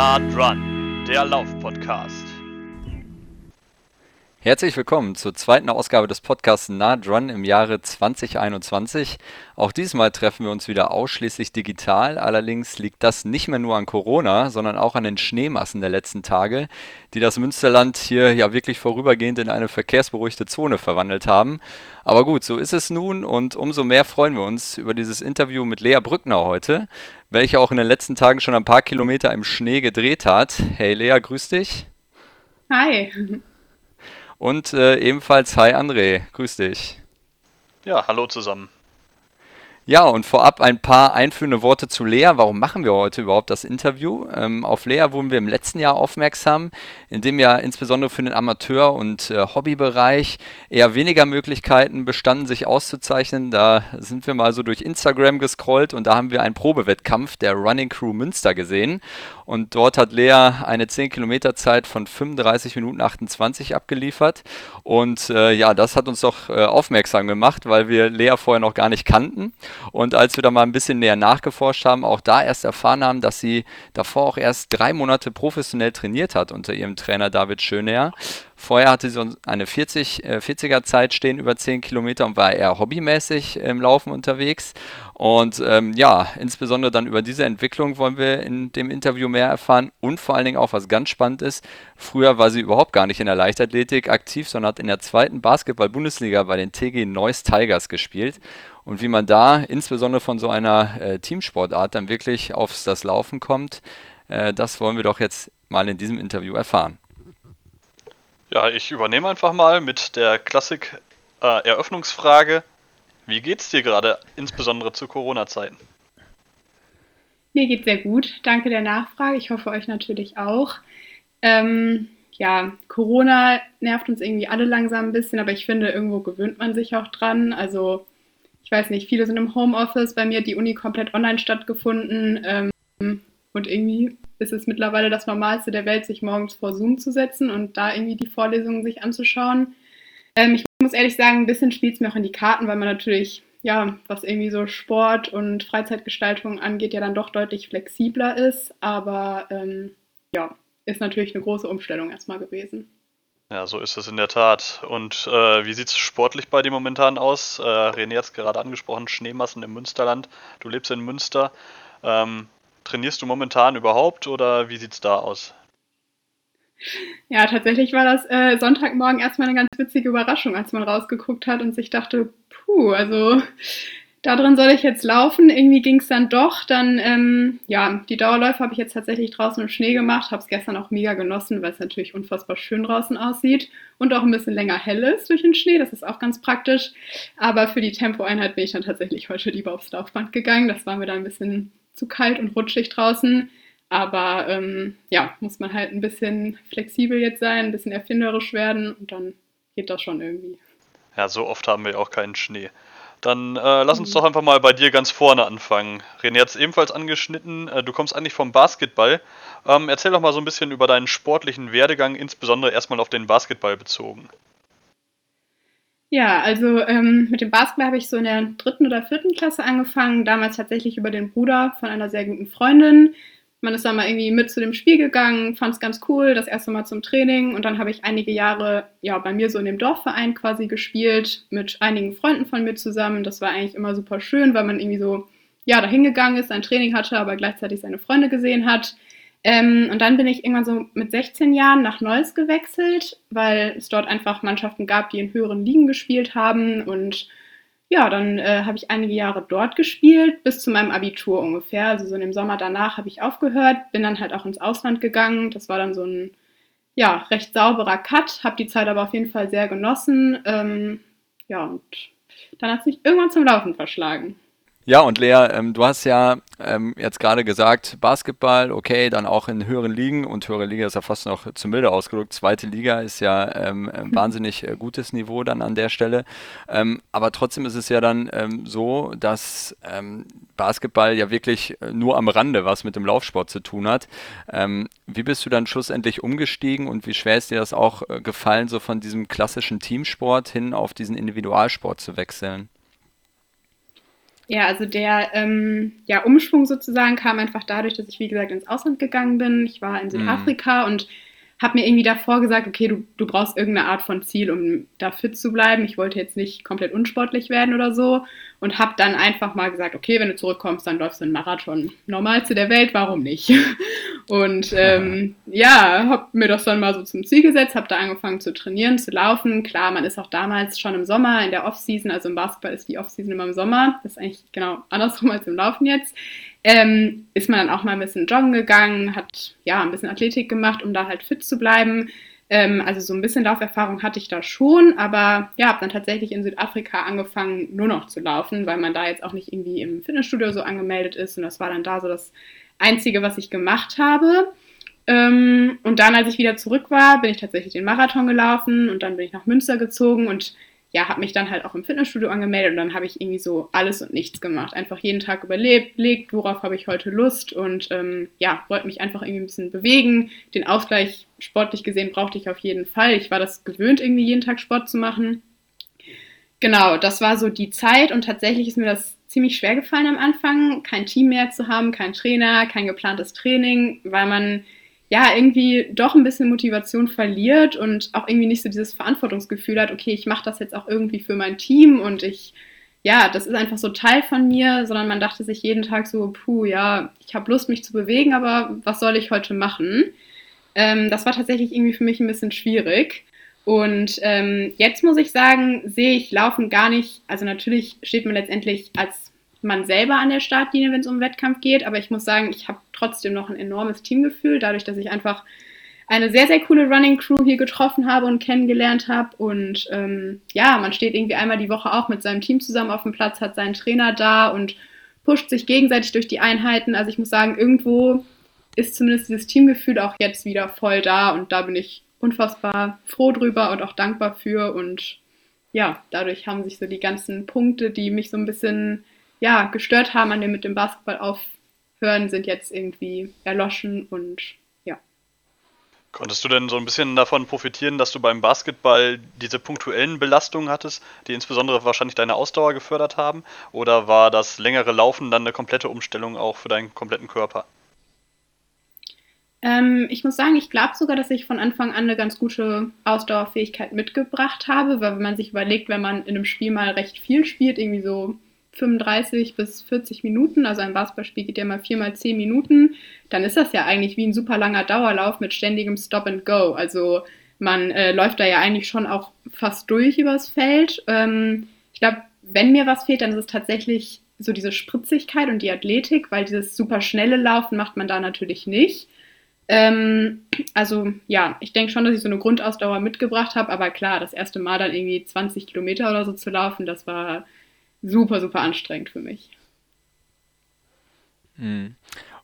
Nah Run, der Lauf-Podcast. Herzlich willkommen zur zweiten Ausgabe des Podcasts Nah Run im Jahre 2021. Auch diesmal treffen wir uns wieder ausschließlich digital. Allerdings liegt das nicht mehr nur an Corona, sondern auch an den Schneemassen der letzten Tage, die das Münsterland hier ja wirklich vorübergehend in eine verkehrsberuhigte Zone verwandelt haben. Aber gut, so ist es nun und umso mehr freuen wir uns über dieses Interview mit Lea Brückner heute, welche auch in den letzten Tagen schon ein paar Kilometer im Schnee gedreht hat. Hey Lea, grüß dich. Hi. Und äh, ebenfalls Hi André, grüß dich. Ja, hallo zusammen. Ja, und vorab ein paar einführende Worte zu Lea. Warum machen wir heute überhaupt das Interview? Ähm, auf Lea wurden wir im letzten Jahr aufmerksam, in dem ja insbesondere für den Amateur- und äh, Hobbybereich eher weniger Möglichkeiten bestanden, sich auszuzeichnen. Da sind wir mal so durch Instagram gescrollt und da haben wir einen Probewettkampf der Running Crew Münster gesehen. Und dort hat Lea eine 10 Kilometer Zeit von 35 Minuten 28 abgeliefert. Und äh, ja, das hat uns doch äh, aufmerksam gemacht, weil wir Lea vorher noch gar nicht kannten. Und als wir da mal ein bisschen näher nachgeforscht haben, auch da erst erfahren haben, dass sie davor auch erst drei Monate professionell trainiert hat unter ihrem Trainer David Schöneer. Vorher hatte sie eine 40, äh, 40er Zeit stehen über 10 Kilometer und war eher hobbymäßig im Laufen unterwegs. Und ähm, ja, insbesondere dann über diese Entwicklung wollen wir in dem Interview mehr erfahren und vor allen Dingen auch, was ganz spannend ist, früher war sie überhaupt gar nicht in der Leichtathletik aktiv, sondern hat in der zweiten Basketball-Bundesliga bei den TG Neuss Tigers gespielt. Und wie man da insbesondere von so einer äh, Teamsportart dann wirklich aufs das Laufen kommt, äh, das wollen wir doch jetzt mal in diesem Interview erfahren. Ja, ich übernehme einfach mal mit der Klassik-Eröffnungsfrage. Äh, Wie geht's dir gerade, insbesondere zu Corona-Zeiten? Mir geht's sehr gut. Danke der Nachfrage. Ich hoffe euch natürlich auch. Ähm, ja, Corona nervt uns irgendwie alle langsam ein bisschen, aber ich finde, irgendwo gewöhnt man sich auch dran. Also, ich weiß nicht, viele sind im Homeoffice. Bei mir hat die Uni komplett online stattgefunden. Ähm, und irgendwie ist es mittlerweile das Normalste der Welt, sich morgens vor Zoom zu setzen und da irgendwie die Vorlesungen sich anzuschauen. Ähm, ich muss ehrlich sagen, ein bisschen spielt es mir auch in die Karten, weil man natürlich, ja, was irgendwie so Sport und Freizeitgestaltung angeht, ja dann doch deutlich flexibler ist. Aber ähm, ja, ist natürlich eine große Umstellung erstmal gewesen. Ja, so ist es in der Tat. Und äh, wie sieht es sportlich bei dir momentan aus? Äh, René hat es gerade angesprochen, Schneemassen im Münsterland. Du lebst in Münster. Ähm, Trainierst du momentan überhaupt oder wie sieht es da aus? Ja, tatsächlich war das äh, Sonntagmorgen erstmal eine ganz witzige Überraschung, als man rausgeguckt hat und sich dachte, puh, also da drin soll ich jetzt laufen. Irgendwie ging es dann doch. Dann, ähm, ja, die Dauerläufe habe ich jetzt tatsächlich draußen im Schnee gemacht. Habe es gestern auch mega genossen, weil es natürlich unfassbar schön draußen aussieht und auch ein bisschen länger hell ist durch den Schnee. Das ist auch ganz praktisch. Aber für die Tempoeinheit bin ich dann tatsächlich heute lieber aufs Laufband gegangen. Das war mir dann ein bisschen zu kalt und rutschig draußen. Aber ähm, ja, muss man halt ein bisschen flexibel jetzt sein, ein bisschen erfinderisch werden und dann geht das schon irgendwie. Ja, so oft haben wir auch keinen Schnee. Dann äh, lass uns mhm. doch einfach mal bei dir ganz vorne anfangen. René hat es ebenfalls angeschnitten. Äh, du kommst eigentlich vom Basketball. Ähm, erzähl doch mal so ein bisschen über deinen sportlichen Werdegang, insbesondere erstmal auf den Basketball bezogen. Ja, also ähm, mit dem Basketball habe ich so in der dritten oder vierten Klasse angefangen, damals tatsächlich über den Bruder von einer sehr guten Freundin. Man ist dann mal irgendwie mit zu dem Spiel gegangen, fand es ganz cool, das erste Mal zum Training und dann habe ich einige Jahre ja bei mir so in dem Dorfverein quasi gespielt mit einigen Freunden von mir zusammen. Das war eigentlich immer super schön, weil man irgendwie so ja dahin gegangen ist, ein Training hatte, aber gleichzeitig seine Freunde gesehen hat. Ähm, und dann bin ich irgendwann so mit 16 Jahren nach Neuss gewechselt, weil es dort einfach Mannschaften gab, die in höheren Ligen gespielt haben. Und ja, dann äh, habe ich einige Jahre dort gespielt, bis zu meinem Abitur ungefähr. Also so in dem Sommer danach habe ich aufgehört, bin dann halt auch ins Ausland gegangen. Das war dann so ein ja, recht sauberer Cut, habe die Zeit aber auf jeden Fall sehr genossen. Ähm, ja, und dann hat es mich irgendwann zum Laufen verschlagen. Ja, und Lea, ähm, du hast ja ähm, jetzt gerade gesagt, Basketball, okay, dann auch in höheren Ligen und höhere Liga ist ja fast noch zu milde ausgedrückt. Zweite Liga ist ja ähm, ein hm. wahnsinnig äh, gutes Niveau dann an der Stelle. Ähm, aber trotzdem ist es ja dann ähm, so, dass ähm, Basketball ja wirklich äh, nur am Rande was mit dem Laufsport zu tun hat. wie bist du dann schlussendlich umgestiegen und wie schwer ist dir das auch äh, gefallen, so von diesem klassischen Teamsport hin auf diesen Individualsport zu wechseln? Ja, also der ähm, ja, Umschwung sozusagen kam einfach dadurch, dass ich, wie gesagt, ins Ausland gegangen bin. Ich war in mhm. Südafrika mhm. und habe mir irgendwie davor gesagt, okay, du, du brauchst irgendeine Art von Ziel, um da fit zu bleiben. Ich wollte jetzt nicht komplett unsportlich werden oder so und habe dann einfach mal gesagt, okay, wenn du zurückkommst, dann läufst du einen Marathon. Normalste der Welt, warum nicht? Und ähm, ja, habe mir das dann mal so zum Ziel gesetzt, habe da angefangen zu trainieren, zu laufen. Klar, man ist auch damals schon im Sommer, in der Offseason, also im Basketball ist die Offseason immer im Sommer. Das ist eigentlich genau andersrum als im Laufen jetzt ähm, ist man dann auch mal ein bisschen joggen gegangen, hat ja ein bisschen Athletik gemacht, um da halt fit zu bleiben. Ähm, also so ein bisschen Lauferfahrung hatte ich da schon, aber ja, habe dann tatsächlich in Südafrika angefangen, nur noch zu laufen, weil man da jetzt auch nicht irgendwie im Fitnessstudio so angemeldet ist. Und das war dann da so das Einzige, was ich gemacht habe. Ähm, und dann, als ich wieder zurück war, bin ich tatsächlich den Marathon gelaufen und dann bin ich nach Münster gezogen und ja, habe mich dann halt auch im Fitnessstudio angemeldet und dann habe ich irgendwie so alles und nichts gemacht. Einfach jeden Tag überlebt, legt, worauf habe ich heute Lust und ähm, ja, wollte mich einfach irgendwie ein bisschen bewegen. Den Ausgleich sportlich gesehen brauchte ich auf jeden Fall. Ich war das gewöhnt, irgendwie jeden Tag Sport zu machen. Genau, das war so die Zeit und tatsächlich ist mir das ziemlich schwer gefallen am Anfang, kein Team mehr zu haben, kein Trainer, kein geplantes Training, weil man ja, irgendwie doch ein bisschen Motivation verliert und auch irgendwie nicht so dieses Verantwortungsgefühl hat, okay, ich mache das jetzt auch irgendwie für mein Team und ich, ja, das ist einfach so Teil von mir, sondern man dachte sich jeden Tag so, puh, ja, ich habe Lust, mich zu bewegen, aber was soll ich heute machen? Ähm, das war tatsächlich irgendwie für mich ein bisschen schwierig. Und ähm, jetzt muss ich sagen, sehe ich Laufen gar nicht, also natürlich steht man letztendlich als man selber an der Startlinie, wenn es um Wettkampf geht. Aber ich muss sagen, ich habe trotzdem noch ein enormes Teamgefühl, dadurch, dass ich einfach eine sehr, sehr coole Running Crew hier getroffen habe und kennengelernt habe. Und ähm, ja, man steht irgendwie einmal die Woche auch mit seinem Team zusammen auf dem Platz, hat seinen Trainer da und pusht sich gegenseitig durch die Einheiten. Also ich muss sagen, irgendwo ist zumindest dieses Teamgefühl auch jetzt wieder voll da und da bin ich unfassbar froh drüber und auch dankbar für. Und ja, dadurch haben sich so die ganzen Punkte, die mich so ein bisschen ja, gestört haben an dem mit dem Basketball aufhören, sind jetzt irgendwie erloschen und ja. Konntest du denn so ein bisschen davon profitieren, dass du beim Basketball diese punktuellen Belastungen hattest, die insbesondere wahrscheinlich deine Ausdauer gefördert haben? Oder war das längere Laufen dann eine komplette Umstellung auch für deinen kompletten Körper? Ähm, ich muss sagen, ich glaube sogar, dass ich von Anfang an eine ganz gute Ausdauerfähigkeit mitgebracht habe, weil wenn man sich überlegt, wenn man in einem Spiel mal recht viel spielt, irgendwie so 35 bis 40 Minuten, also ein Basketballspiel geht ja mal 4 mal 10 Minuten, dann ist das ja eigentlich wie ein super langer Dauerlauf mit ständigem Stop and Go. Also man äh, läuft da ja eigentlich schon auch fast durch übers Feld. Ähm, ich glaube, wenn mir was fehlt, dann ist es tatsächlich so diese Spritzigkeit und die Athletik, weil dieses super schnelle Laufen macht man da natürlich nicht. Ähm, also ja, ich denke schon, dass ich so eine Grundausdauer mitgebracht habe, aber klar, das erste Mal dann irgendwie 20 Kilometer oder so zu laufen, das war super, super anstrengend für mich. Mhm.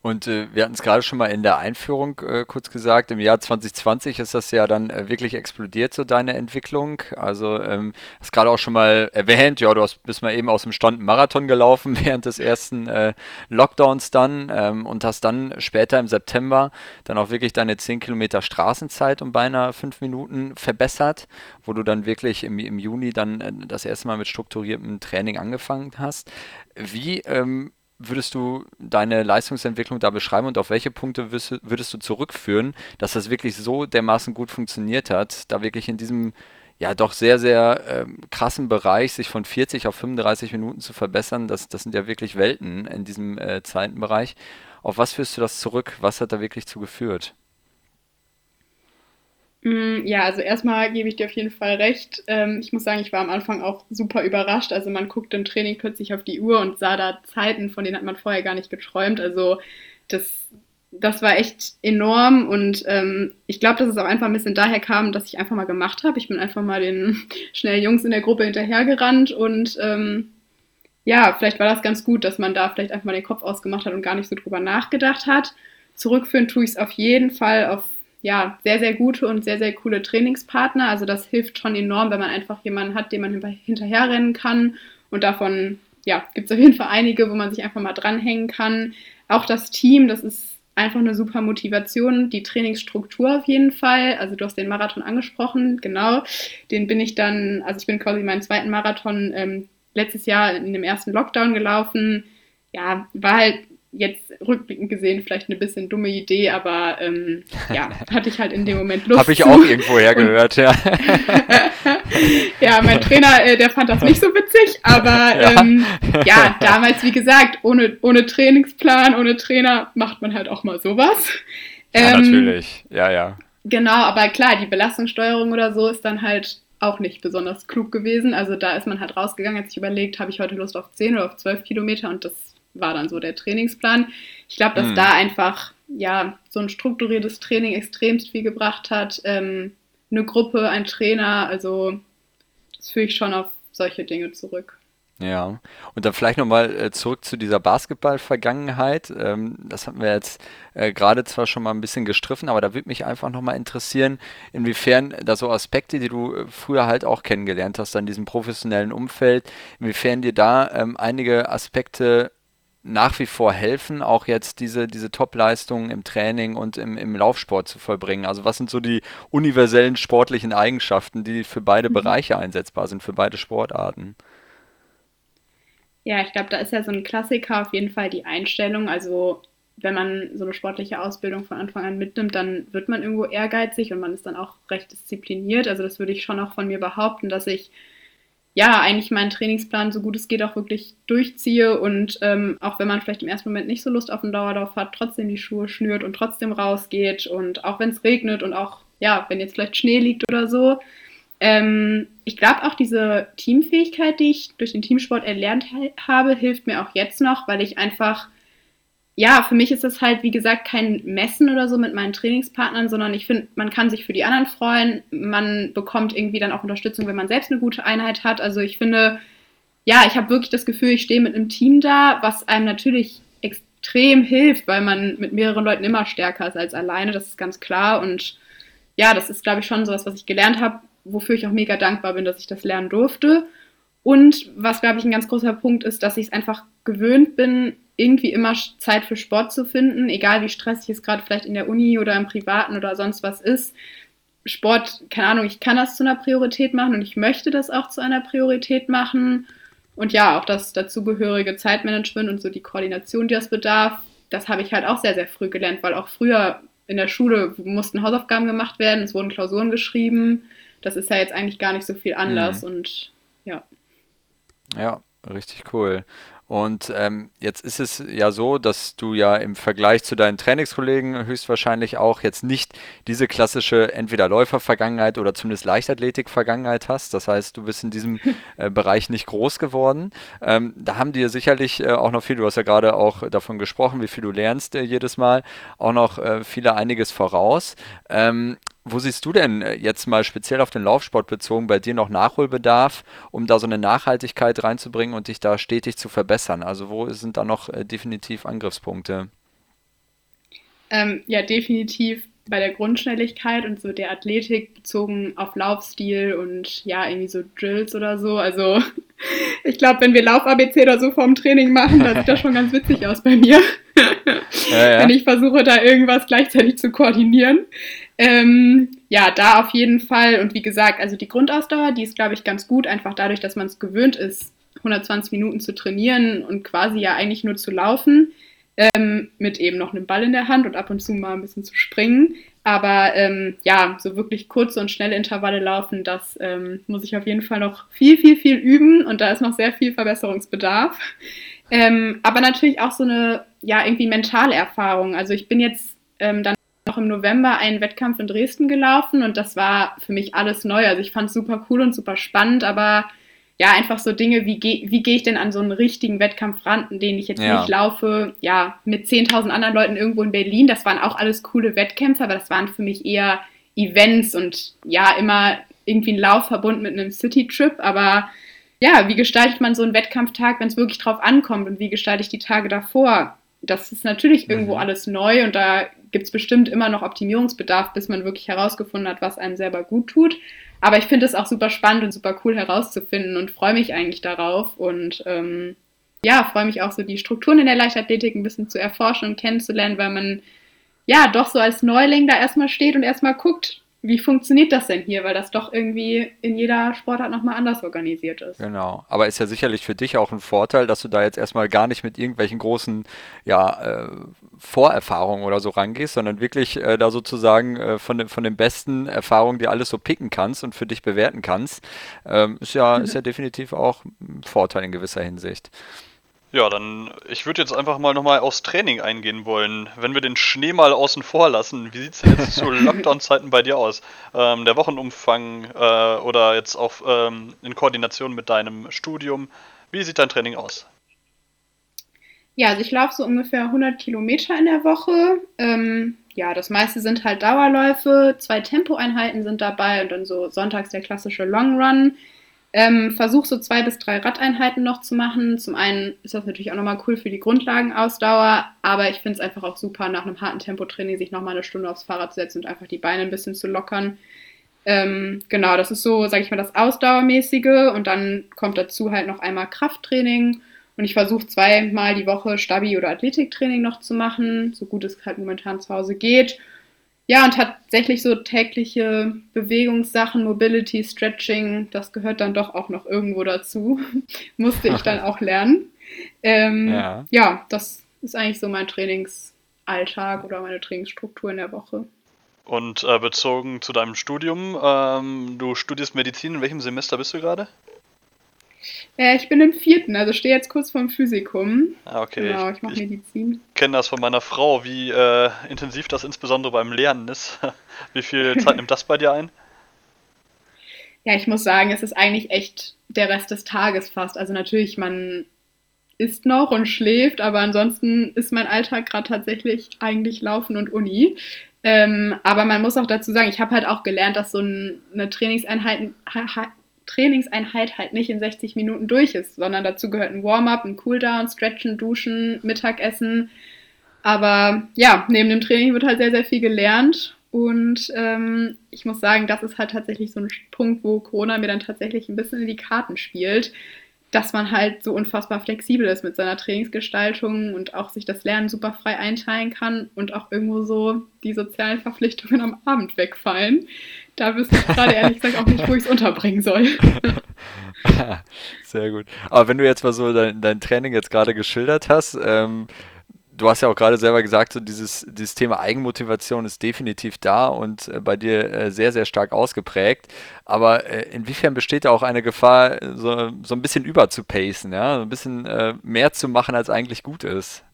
Und äh, wir hatten es gerade schon mal in der Einführung äh, kurz gesagt, im Jahr 2020 ist das ja dann äh, wirklich explodiert, so deine Entwicklung. Also ähm, hast gerade auch schon mal erwähnt, ja, du hast, bist mal eben aus dem Stand Marathon gelaufen während des ersten äh, Lockdowns dann ähm, und hast dann später im September dann auch wirklich deine 10 Kilometer Straßenzeit um beinahe fünf Minuten verbessert, wo du dann wirklich im, im Juni dann äh, das erste Mal mit strukturiertem Training angefangen hast. Wie ähm, würdest du deine Leistungsentwicklung da beschreiben und auf welche Punkte würdest, du zurückführen, dass das wirklich so dermaßen gut funktioniert hat, da wirklich in diesem ja doch sehr, sehr ähm, krassen Bereich sich von 40 auf 35 Minuten zu verbessern, das, das sind ja wirklich Welten in diesem äh, Zeitenbereich. Auf was führst du das zurück? Was hat da wirklich zu geführt? Mm, ja, also erstmal gebe ich dir auf jeden Fall recht. Ähm, ich muss sagen, ich war am Anfang auch super überrascht. Also man guckte im Training plötzlich auf die Uhr und sah da Zeiten, von denen hat man vorher gar nicht geträumt. Also das, das war echt enorm und ähm, ich glaube, dass es auch einfach ein bisschen daher kam, dass ich einfach mal gemacht habe. Ich bin einfach mal den schnellen Jungs in der Gruppe hinterhergerannt und ähm, ja, vielleicht war das ganz gut, dass man da vielleicht einfach mal den Kopf ausgemacht hat und gar nicht so drüber nachgedacht hat. Zurückführen tue ich es auf jeden Fall auf ja, sehr, sehr gute und sehr, sehr coole Trainingspartner. Also das hilft schon enorm, wenn man einfach jemanden hat, dem man hinterherrennen kann. Und davon ja, gibt es auf jeden Fall einige, wo man sich einfach mal dranhängen kann. Auch das Team, das ist einfach eine super Motivation. Die Trainingsstruktur auf jeden Fall. Also du hast den Marathon angesprochen, genau. Den bin ich dann, also ich bin quasi meinen zweiten Marathon ähm, letztes Jahr in dem ersten Lockdown gelaufen. Ja, war halt jetzt rückblickend gesehen vielleicht eine bisschen dumme Idee, aber ähm, ja, hatte ich halt in dem Moment Lust. Habe ich auch irgendwo hergehört, ja. ja, mein Trainer, äh, der fand das nicht so witzig, aber ja. Ähm, ja, damals, wie gesagt, ohne, ohne Trainingsplan, ohne Trainer macht man halt auch mal sowas. Ja, ähm, natürlich, ja, ja. Genau, aber klar, die Belastungssteuerung oder so ist dann halt auch nicht besonders klug gewesen. Also da ist man halt rausgegangen, hat sich überlegt, habe ich heute Lust auf 10 oder auf 12 Kilometer und das war dann so der Trainingsplan. Ich glaube, dass mhm. da einfach ja so ein strukturiertes Training extremst viel gebracht hat. Ähm, eine Gruppe, ein Trainer, also das führe ich schon auf solche Dinge zurück. Ja, und dann vielleicht nochmal äh, zurück zu dieser Basketball-Vergangenheit. Ähm, das hatten wir jetzt äh, gerade zwar schon mal ein bisschen gestriffen, aber da würde mich einfach nochmal interessieren, inwiefern da so Aspekte, die du äh, früher halt auch kennengelernt hast, in diesem professionellen Umfeld, inwiefern dir da ähm, einige Aspekte nach wie vor helfen, auch jetzt diese, diese Top-Leistungen im Training und im, im Laufsport zu vollbringen? Also was sind so die universellen sportlichen Eigenschaften, die für beide mhm. Bereiche einsetzbar sind, für beide Sportarten? Ja, ich glaube, da ist ja so ein Klassiker auf jeden Fall die Einstellung. Also wenn man so eine sportliche Ausbildung von Anfang an mitnimmt, dann wird man irgendwo ehrgeizig und man ist dann auch recht diszipliniert. Also das würde ich schon auch von mir behaupten, dass ich ja, eigentlich meinen Trainingsplan so gut es geht auch wirklich durchziehe und ähm, auch wenn man vielleicht im ersten Moment nicht so Lust auf einen Dauerlauf hat, trotzdem die Schuhe schnürt und trotzdem rausgeht und auch wenn es regnet und auch, ja, wenn jetzt vielleicht Schnee liegt oder so. Ähm, ich glaube auch diese Teamfähigkeit, die ich durch den Teamsport erlernt habe, hilft mir auch jetzt noch, weil ich einfach ja, für mich ist das halt, wie gesagt, kein Messen oder so mit meinen Trainingspartnern, sondern ich finde, man kann sich für die anderen freuen. Man bekommt irgendwie dann auch Unterstützung, wenn man selbst eine gute Einheit hat. Also ich finde, ja, ich habe wirklich das Gefühl, ich stehe mit einem Team da, was einem natürlich extrem hilft, weil man mit mehreren Leuten immer stärker ist als alleine. Das ist ganz klar. Und ja, das ist, glaube ich, schon sowas, was ich gelernt habe, wofür ich auch mega dankbar bin, dass ich das lernen durfte. Und was, glaube ich, ein ganz großer Punkt ist, dass ich es einfach gewöhnt bin, irgendwie immer Zeit für Sport zu finden, egal wie stressig es gerade vielleicht in der Uni oder im Privaten oder sonst was ist. Sport, keine Ahnung, ich kann das zu einer Priorität machen und ich möchte das auch zu einer Priorität machen. Und ja, auch das dazugehörige Zeitmanagement und so die Koordination, die das bedarf, das habe ich halt auch sehr, sehr früh gelernt, weil auch früher in der Schule mussten Hausaufgaben gemacht werden, es wurden Klausuren geschrieben. Das ist ja jetzt eigentlich gar nicht so viel anders mhm. und ja. Ja, richtig cool. Und ähm, jetzt ist es ja so, dass du ja im Vergleich zu deinen Trainingskollegen höchstwahrscheinlich auch jetzt nicht diese klassische entweder Läufer-Vergangenheit oder zumindest Leichtathletik-Vergangenheit hast. Das heißt, du bist in diesem äh, Bereich nicht groß geworden. Ähm, da haben dir sicherlich äh, auch noch viel, du hast ja gerade auch davon gesprochen, wie viel du lernst äh, jedes Mal, auch noch äh, viele einiges voraus. Ähm, wo siehst du denn äh, jetzt mal speziell auf den Laufsport bezogen bei dir noch Nachholbedarf, um da so eine Nachhaltigkeit reinzubringen und dich da stetig zu verbessern? Also wo sind da noch äh, definitiv Angriffspunkte? Ähm, ja, definitiv bei der Grundschnelligkeit und so der Athletik bezogen auf Laufstil und ja, irgendwie so Drills oder so. Also ich glaube, wenn wir Lauf-ABC oder so vorm Training machen, dann sieht das schon ganz witzig aus bei mir. Ja, ja. wenn ich versuche, da irgendwas gleichzeitig zu koordinieren. Ähm, ja, da auf jeden Fall. Und wie gesagt, also die Grundausdauer, die ist, glaube ich, ganz gut, einfach dadurch, dass man es gewöhnt ist, 120 Minuten zu trainieren und quasi ja eigentlich nur zu laufen, ähm, mit eben noch einem Ball in der Hand und ab und zu mal ein bisschen zu springen. Aber ähm, ja, so wirklich kurze und schnelle Intervalle laufen, das ähm, muss ich auf jeden Fall noch viel, viel, viel üben und da ist noch sehr viel Verbesserungsbedarf. Ähm, aber natürlich auch so eine, ja, irgendwie mentale Erfahrung. Also ich bin jetzt ähm, dann noch im November einen Wettkampf in Dresden gelaufen und das war für mich alles neu. Also ich fand es super cool und super spannend, aber ja, einfach so Dinge, wie, ge wie gehe ich denn an so einen richtigen Wettkampf ran, den ich jetzt ja. nicht laufe, ja, mit 10.000 anderen Leuten irgendwo in Berlin. Das waren auch alles coole Wettkämpfe, aber das waren für mich eher Events und ja, immer irgendwie ein Lauf verbunden mit einem City-Trip, aber ja, wie gestaltet man so einen Wettkampftag, wenn es wirklich drauf ankommt und wie gestalte ich die Tage davor? Das ist natürlich irgendwo mhm. alles neu und da gibt es bestimmt immer noch Optimierungsbedarf, bis man wirklich herausgefunden hat, was einem selber gut tut. Aber ich finde es auch super spannend und super cool herauszufinden und freue mich eigentlich darauf und ähm, ja, freue mich auch so die Strukturen in der Leichtathletik ein bisschen zu erforschen und kennenzulernen, weil man ja doch so als Neuling da erstmal steht und erstmal guckt, wie funktioniert das denn hier? Weil das doch irgendwie in jeder Sportart nochmal anders organisiert ist. Genau. Aber ist ja sicherlich für dich auch ein Vorteil, dass du da jetzt erstmal gar nicht mit irgendwelchen großen ja, äh, Vorerfahrungen oder so rangehst, sondern wirklich äh, da sozusagen äh, von, de, von den besten Erfahrungen dir alles so picken kannst und für dich bewerten kannst. Ähm, ist, ja, mhm. ist ja definitiv auch ein Vorteil in gewisser Hinsicht. Ja, dann, ich würde jetzt einfach mal nochmal aufs Training eingehen wollen. Wenn wir den Schnee mal außen vor lassen, wie sieht es denn jetzt zu Lockdown-Zeiten bei dir aus? Ähm, der Wochenumfang äh, oder jetzt auch ähm, in Koordination mit deinem Studium, wie sieht dein Training aus? Ja, also ich laufe so ungefähr 100 Kilometer in der Woche. Ähm, ja, das meiste sind halt Dauerläufe, zwei Tempoeinheiten sind dabei und dann so sonntags der klassische Long Run. Ähm, Versuche so zwei bis drei Radeinheiten noch zu machen. Zum einen ist das natürlich auch nochmal cool für die Grundlagenausdauer, aber ich finde es einfach auch super, nach einem harten Tempotraining sich nochmal eine Stunde aufs Fahrrad zu setzen und einfach die Beine ein bisschen zu lockern. Ähm, genau, das ist so, sage ich mal, das Ausdauermäßige und dann kommt dazu halt noch einmal Krafttraining und ich versuche zweimal die Woche Stabi- oder Athletiktraining noch zu machen, so gut es halt momentan zu Hause geht. Ja, und tatsächlich so tägliche Bewegungssachen, Mobility, Stretching, das gehört dann doch auch noch irgendwo dazu. Musste ich dann auch lernen. Ähm, ja. ja, das ist eigentlich so mein Trainingsalltag oder meine Trainingsstruktur in der Woche. Und äh, bezogen zu deinem Studium, ähm, du studierst Medizin, in welchem Semester bist du gerade? Äh, ich bin im vierten, also stehe jetzt kurz vorm Physikum. Ah, okay. Genau, ich, ich mache Medizin. Ich kenne das von meiner Frau, wie äh, intensiv das insbesondere beim Lernen ist. wie viel Zeit nimmt das bei dir ein? Ja, ich muss sagen, es ist eigentlich echt der Rest des Tages fast. Also natürlich, man isst noch und schläft, aber ansonsten ist mein Alltag gerade tatsächlich eigentlich Laufen und Uni. Ähm, aber man muss auch dazu sagen, ich habe halt auch gelernt, dass so eine Trainingseinheit Trainingseinheit halt nicht in 60 Minuten durch ist, sondern dazu gehört ein Warm-up, ein Cooldown, Stretchen, Duschen, Mittagessen. Aber ja, neben dem Training wird halt sehr, sehr viel gelernt. Und ähm, ich muss sagen, das ist halt tatsächlich so ein Punkt, wo Corona mir dann tatsächlich ein bisschen in die Karten spielt, dass man halt so unfassbar flexibel ist mit seiner Trainingsgestaltung und auch sich das Lernen super frei einteilen kann und auch irgendwo so die sozialen Verpflichtungen am Abend wegfallen. Da wüsste ich gerade ehrlich gesagt auch nicht, wo ich es unterbringen soll. Sehr gut. Aber wenn du jetzt mal so dein, dein Training jetzt gerade geschildert hast, ähm, du hast ja auch gerade selber gesagt, so dieses, dieses Thema Eigenmotivation ist definitiv da und äh, bei dir äh, sehr, sehr stark ausgeprägt. Aber äh, inwiefern besteht da auch eine Gefahr, so, so ein bisschen überzupacen, ja? so ein bisschen mehr zu machen, als eigentlich gut ist?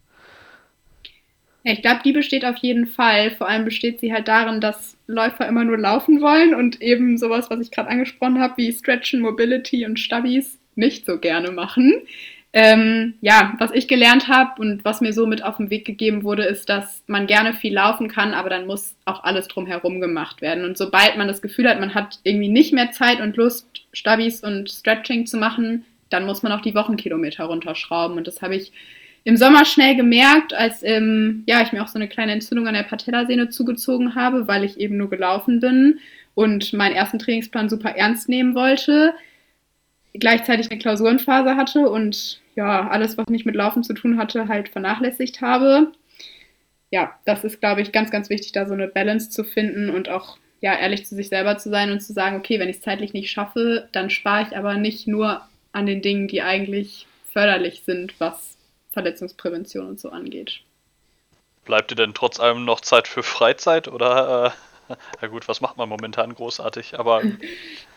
Ich glaube, die besteht auf jeden Fall. Vor allem besteht sie halt darin, dass Läufer immer nur laufen wollen und eben sowas, was ich gerade angesprochen habe, wie Stretchen, Mobility und Stabis nicht so gerne machen. Ähm, ja, was ich gelernt habe und was mir so mit auf den Weg gegeben wurde, ist, dass man gerne viel laufen kann, aber dann muss auch alles drumherum gemacht werden. Und sobald man das Gefühl hat, man hat irgendwie nicht mehr Zeit und Lust, Stabis und Stretching zu machen, dann muss man auch die Wochenkilometer runterschrauben. Und das habe ich im Sommer schnell gemerkt, als ähm, ja, ich mir auch so eine kleine Entzündung an der Patellasehne zugezogen habe, weil ich eben nur gelaufen bin und meinen ersten Trainingsplan super ernst nehmen wollte, gleichzeitig eine Klausurenphase hatte und ja, alles, was nicht mit Laufen zu tun hatte, halt vernachlässigt habe. Ja, das ist, glaube ich, ganz, ganz wichtig, da so eine Balance zu finden und auch ja, ehrlich zu sich selber zu sein und zu sagen, okay, wenn ich es zeitlich nicht schaffe, dann spare ich aber nicht nur an den Dingen, die eigentlich förderlich sind, was Verletzungsprävention und so angeht. Bleibt dir denn trotz allem noch Zeit für Freizeit oder äh, na gut, was macht man momentan großartig, aber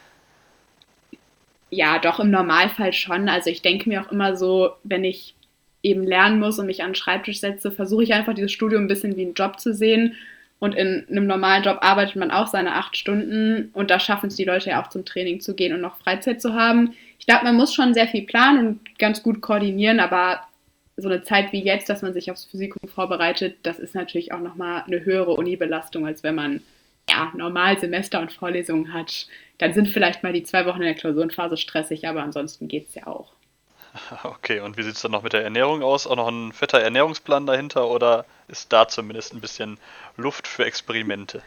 ja, doch im Normalfall schon. Also ich denke mir auch immer so, wenn ich eben lernen muss und mich an den Schreibtisch setze, versuche ich einfach dieses Studium ein bisschen wie einen Job zu sehen. Und in einem normalen Job arbeitet man auch seine acht Stunden und da schaffen es die Leute ja auch zum Training zu gehen und noch Freizeit zu haben. Ich glaube, man muss schon sehr viel planen und ganz gut koordinieren, aber so eine Zeit wie jetzt, dass man sich aufs Physikum vorbereitet, das ist natürlich auch nochmal eine höhere Uni-Belastung, als wenn man ja, normal Semester und Vorlesungen hat. Dann sind vielleicht mal die zwei Wochen in der Klausurenphase stressig, aber ansonsten geht es ja auch. Okay, und wie sieht es dann noch mit der Ernährung aus? Auch noch ein fetter Ernährungsplan dahinter oder ist da zumindest ein bisschen Luft für Experimente?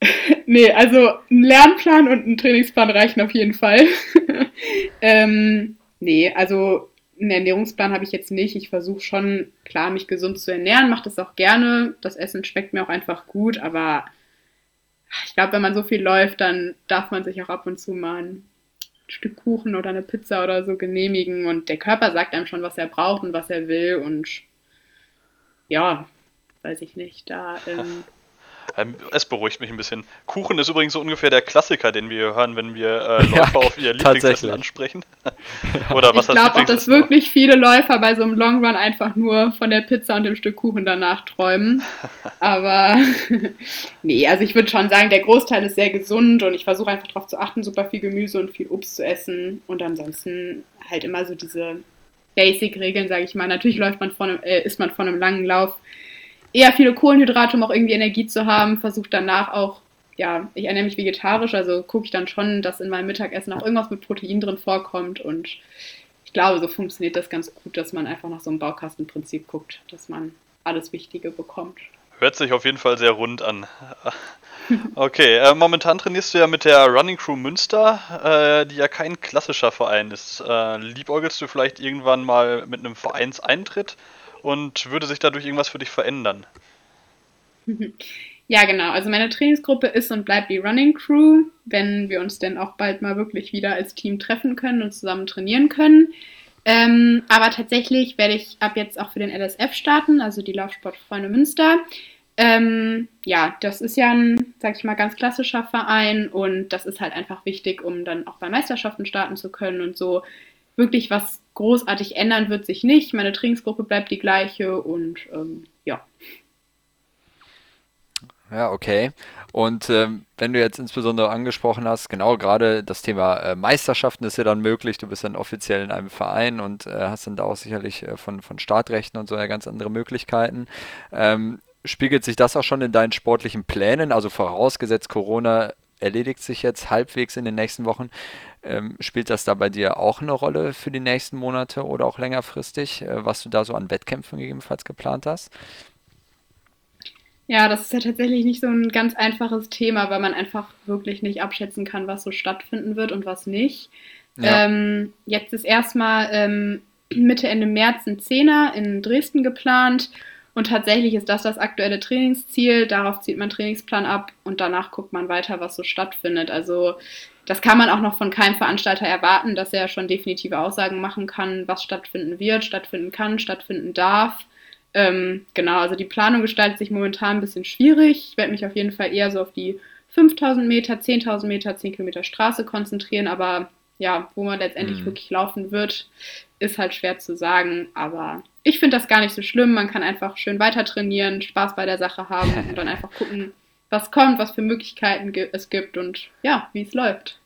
nee, also ein Lernplan und ein Trainingsplan reichen auf jeden Fall. ähm, nee, also einen Ernährungsplan habe ich jetzt nicht. Ich versuche schon, klar, mich gesund zu ernähren, mache das auch gerne. Das Essen schmeckt mir auch einfach gut, aber ich glaube, wenn man so viel läuft, dann darf man sich auch ab und zu mal ein Stück Kuchen oder eine Pizza oder so genehmigen. Und der Körper sagt einem schon, was er braucht und was er will. Und ja, weiß ich nicht, da ähm, Ähm, es beruhigt mich ein bisschen. Kuchen ist übrigens so ungefähr der Klassiker, den wir hören, wenn wir äh, Läufer ja, auf ihr Lieblingsessen ansprechen. Oder was ich glaube auch, dass wirklich viele Läufer bei so einem Long Run einfach nur von der Pizza und dem Stück Kuchen danach träumen. Aber nee, also ich würde schon sagen, der Großteil ist sehr gesund und ich versuche einfach darauf zu achten, super viel Gemüse und viel Obst zu essen und ansonsten halt immer so diese Basic-Regeln, sage ich mal. Natürlich läuft man von einem, äh, ist man von einem langen Lauf eher viele Kohlenhydrate, um auch irgendwie Energie zu haben. Versuche danach auch, ja, ich ernähre mich vegetarisch, also gucke ich dann schon, dass in meinem Mittagessen auch irgendwas mit Protein drin vorkommt. Und ich glaube, so funktioniert das ganz gut, dass man einfach nach so einem Baukastenprinzip guckt, dass man alles Wichtige bekommt. Hört sich auf jeden Fall sehr rund an. Okay, äh, momentan trainierst du ja mit der Running Crew Münster, äh, die ja kein klassischer Verein ist. Äh, liebäugelst du vielleicht irgendwann mal mit einem Vereinseintritt? Und würde sich dadurch irgendwas für dich verändern? Ja, genau. Also meine Trainingsgruppe ist und bleibt die Running Crew, wenn wir uns denn auch bald mal wirklich wieder als Team treffen können und zusammen trainieren können. Ähm, aber tatsächlich werde ich ab jetzt auch für den LSF starten, also die Laufsportfreunde Münster. Ähm, ja, das ist ja ein, sag ich mal, ganz klassischer Verein und das ist halt einfach wichtig, um dann auch bei Meisterschaften starten zu können und so wirklich was großartig ändern wird sich nicht. Meine Trainingsgruppe bleibt die gleiche und ähm, ja. Ja, okay. Und ähm, wenn du jetzt insbesondere angesprochen hast, genau gerade das Thema äh, Meisterschaften ist ja dann möglich. Du bist dann offiziell in einem Verein und äh, hast dann da auch sicherlich äh, von, von Startrechten und so ja ganz andere Möglichkeiten. Ähm, spiegelt sich das auch schon in deinen sportlichen Plänen? Also vorausgesetzt, Corona erledigt sich jetzt halbwegs in den nächsten Wochen. Ähm, spielt das da bei dir auch eine Rolle für die nächsten Monate oder auch längerfristig, äh, was du da so an Wettkämpfen gegebenenfalls geplant hast? Ja, das ist ja tatsächlich nicht so ein ganz einfaches Thema, weil man einfach wirklich nicht abschätzen kann, was so stattfinden wird und was nicht. Ja. Ähm, jetzt ist erstmal ähm, Mitte, Ende März ein Zehner in Dresden geplant und tatsächlich ist das das aktuelle Trainingsziel. Darauf zieht man Trainingsplan ab und danach guckt man weiter, was so stattfindet. Also das kann man auch noch von keinem Veranstalter erwarten, dass er schon definitive Aussagen machen kann, was stattfinden wird, stattfinden kann, stattfinden darf. Ähm, genau, also die Planung gestaltet sich momentan ein bisschen schwierig. Ich werde mich auf jeden Fall eher so auf die 5000 Meter, 10.000 Meter, 10 Kilometer Straße konzentrieren, aber ja, wo man letztendlich mhm. wirklich laufen wird, ist halt schwer zu sagen. Aber ich finde das gar nicht so schlimm. Man kann einfach schön weiter trainieren, Spaß bei der Sache haben und dann einfach gucken, was kommt, was für Möglichkeiten es gibt und ja, wie es läuft.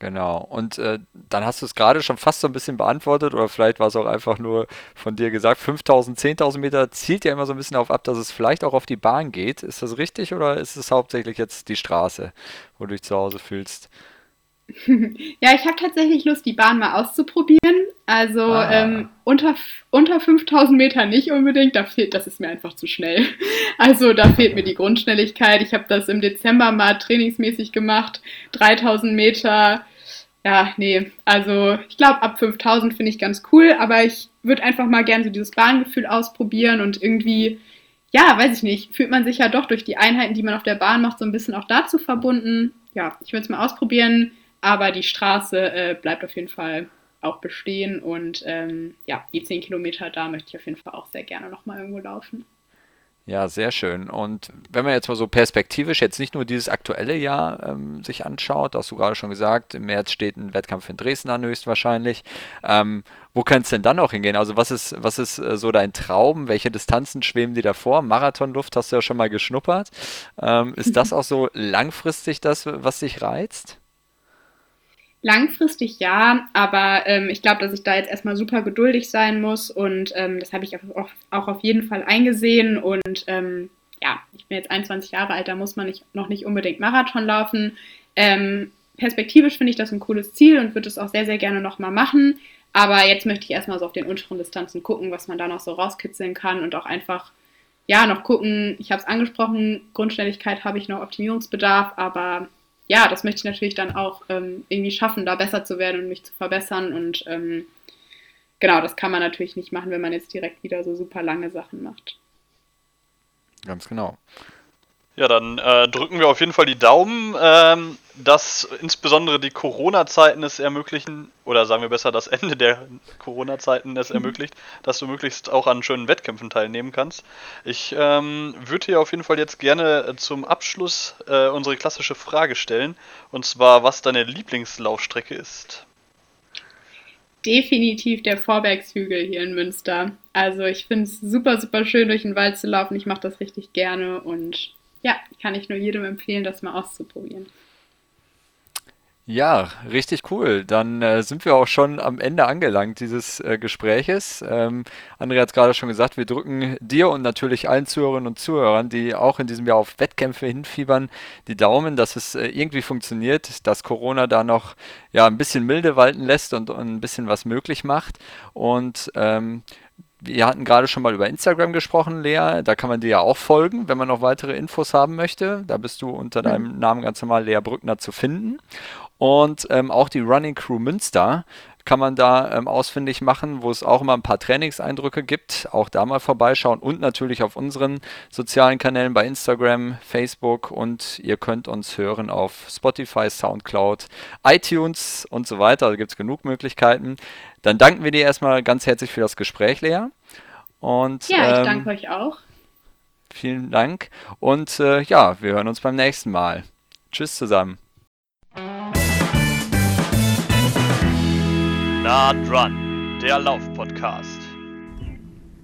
Genau. Und äh, dann hast du es gerade schon fast so ein bisschen beantwortet oder vielleicht war es auch einfach nur von dir gesagt, 5000, 10.000 Meter zielt ja immer so ein bisschen darauf ab, dass es vielleicht auch auf die Bahn geht. Ist das richtig oder ist es hauptsächlich jetzt die Straße, wo du dich zu Hause fühlst? Ja, ich habe tatsächlich Lust, die Bahn mal auszuprobieren. Also ah. ähm, unter, unter 5000 Meter nicht unbedingt, da fehlt, das ist mir einfach zu schnell. Also da fehlt mir die Grundschnelligkeit. Ich habe das im Dezember mal trainingsmäßig gemacht, 3000 Meter. Ja, nee, also ich glaube, ab 5000 finde ich ganz cool, aber ich würde einfach mal gerne so dieses Bahngefühl ausprobieren und irgendwie, ja, weiß ich nicht, fühlt man sich ja doch durch die Einheiten, die man auf der Bahn macht, so ein bisschen auch dazu verbunden. Ja, ich würde es mal ausprobieren aber die Straße äh, bleibt auf jeden Fall auch bestehen und ähm, ja, die 10 Kilometer da möchte ich auf jeden Fall auch sehr gerne nochmal irgendwo laufen. Ja, sehr schön. Und wenn man jetzt mal so perspektivisch jetzt nicht nur dieses aktuelle Jahr ähm, sich anschaut, hast du gerade schon gesagt, im März steht ein Wettkampf in Dresden an höchstwahrscheinlich. Ähm, wo könnte es denn dann noch hingehen? Also was ist, was ist äh, so dein Traum? Welche Distanzen schweben dir davor? Marathonluft hast du ja schon mal geschnuppert. Ähm, ist das auch so langfristig das, was dich reizt? Langfristig ja, aber ähm, ich glaube, dass ich da jetzt erstmal super geduldig sein muss und ähm, das habe ich auch, auch, auf jeden Fall eingesehen und ähm, ja, ich bin jetzt 21 Jahre alt, da muss man nicht, noch nicht unbedingt Marathon laufen. Ähm, perspektivisch finde ich das ein cooles Ziel und würde es auch sehr, sehr gerne nochmal machen, aber jetzt möchte ich erstmal so auf den unteren Distanzen gucken, was man da noch so rauskitzeln kann und auch einfach ja, noch gucken, ich habe es angesprochen, Grundständigkeit habe ich noch Optimierungsbedarf, aber ja, das möchte ich natürlich dann auch ähm, irgendwie schaffen, da besser zu werden und mich zu verbessern. Und ähm, genau, das kann man natürlich nicht machen, wenn man jetzt direkt wieder so super lange Sachen macht. Ganz genau. Ja, dann äh, drücken wir auf jeden Fall die Daumen, ähm, dass insbesondere die Corona-Zeiten es ermöglichen, oder sagen wir besser, das Ende der Corona-Zeiten es ermöglicht, dass du möglichst auch an schönen Wettkämpfen teilnehmen kannst. Ich ähm, würde dir auf jeden Fall jetzt gerne zum Abschluss äh, unsere klassische Frage stellen, und zwar, was deine Lieblingslaufstrecke ist. Definitiv der Vorbergshügel hier in Münster. Also ich finde es super, super schön, durch den Wald zu laufen. Ich mache das richtig gerne und ja, kann ich nur jedem empfehlen, das mal auszuprobieren. Ja, richtig cool. Dann äh, sind wir auch schon am Ende angelangt dieses äh, Gespräches. Ähm, André hat es gerade schon gesagt, wir drücken dir und natürlich allen Zuhörerinnen und Zuhörern, die auch in diesem Jahr auf Wettkämpfe hinfiebern, die Daumen, dass es äh, irgendwie funktioniert, dass Corona da noch ja, ein bisschen milde walten lässt und, und ein bisschen was möglich macht. Und ähm, wir hatten gerade schon mal über Instagram gesprochen, Lea. Da kann man dir ja auch folgen, wenn man noch weitere Infos haben möchte. Da bist du unter deinem mhm. Namen ganz normal Lea Brückner zu finden. Und ähm, auch die Running Crew Münster kann man da ähm, ausfindig machen, wo es auch immer ein paar Trainingseindrücke gibt. Auch da mal vorbeischauen und natürlich auf unseren sozialen Kanälen bei Instagram, Facebook und ihr könnt uns hören auf Spotify, Soundcloud, iTunes und so weiter. Da gibt es genug Möglichkeiten. Dann danken wir dir erstmal ganz herzlich für das Gespräch, Lea. Und, ja, ich ähm, danke euch auch. Vielen Dank. Und äh, ja, wir hören uns beim nächsten Mal. Tschüss zusammen. Nah dran, der Lauf-Podcast.